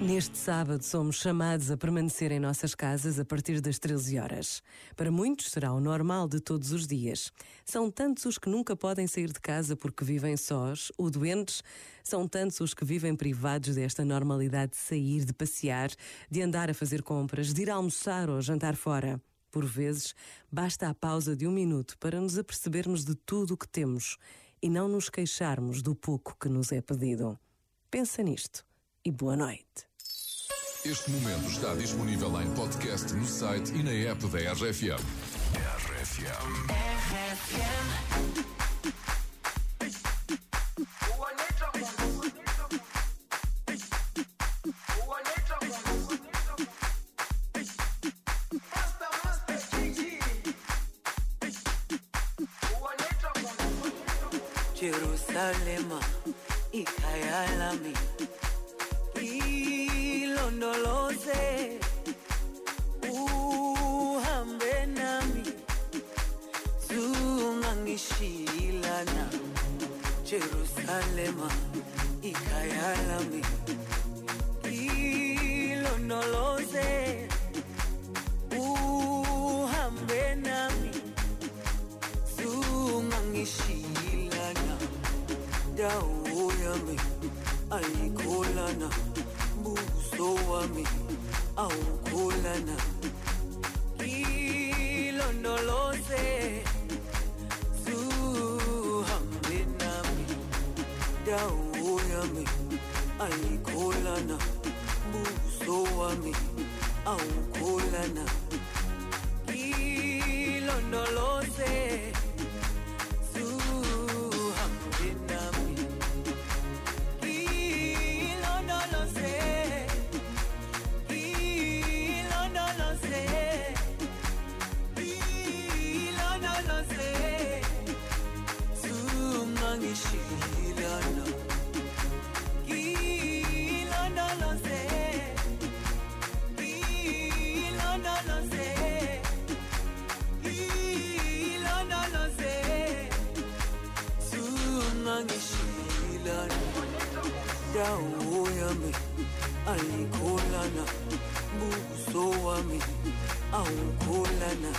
Neste sábado somos chamados a permanecer em nossas casas a partir das 13 horas. Para muitos será o normal de todos os dias. São tantos os que nunca podem sair de casa porque vivem sós ou doentes. São tantos os que vivem privados desta normalidade de sair, de passear, de andar a fazer compras, de ir almoçar ou jantar fora. Por vezes, basta a pausa de um minuto para nos apercebermos de tudo o que temos e não nos queixarmos do pouco que nos é pedido. Pensa nisto e boa noite. Este momento está disponível em podcast no site e na app da RFM. RFM. Jerusalema, ikhaya lami ilondoloze uhambe nami zungangishilana Jerusalema ikhaya lami. Ilondoloze uhambe nami zungangishilana dawo yami ayikholana buso wami awukholana ilondoloze zuhambe nami. Dawo yami ayikholana buso wami awukholana zungangishilana dawo yami ayikholana buso wami awukholana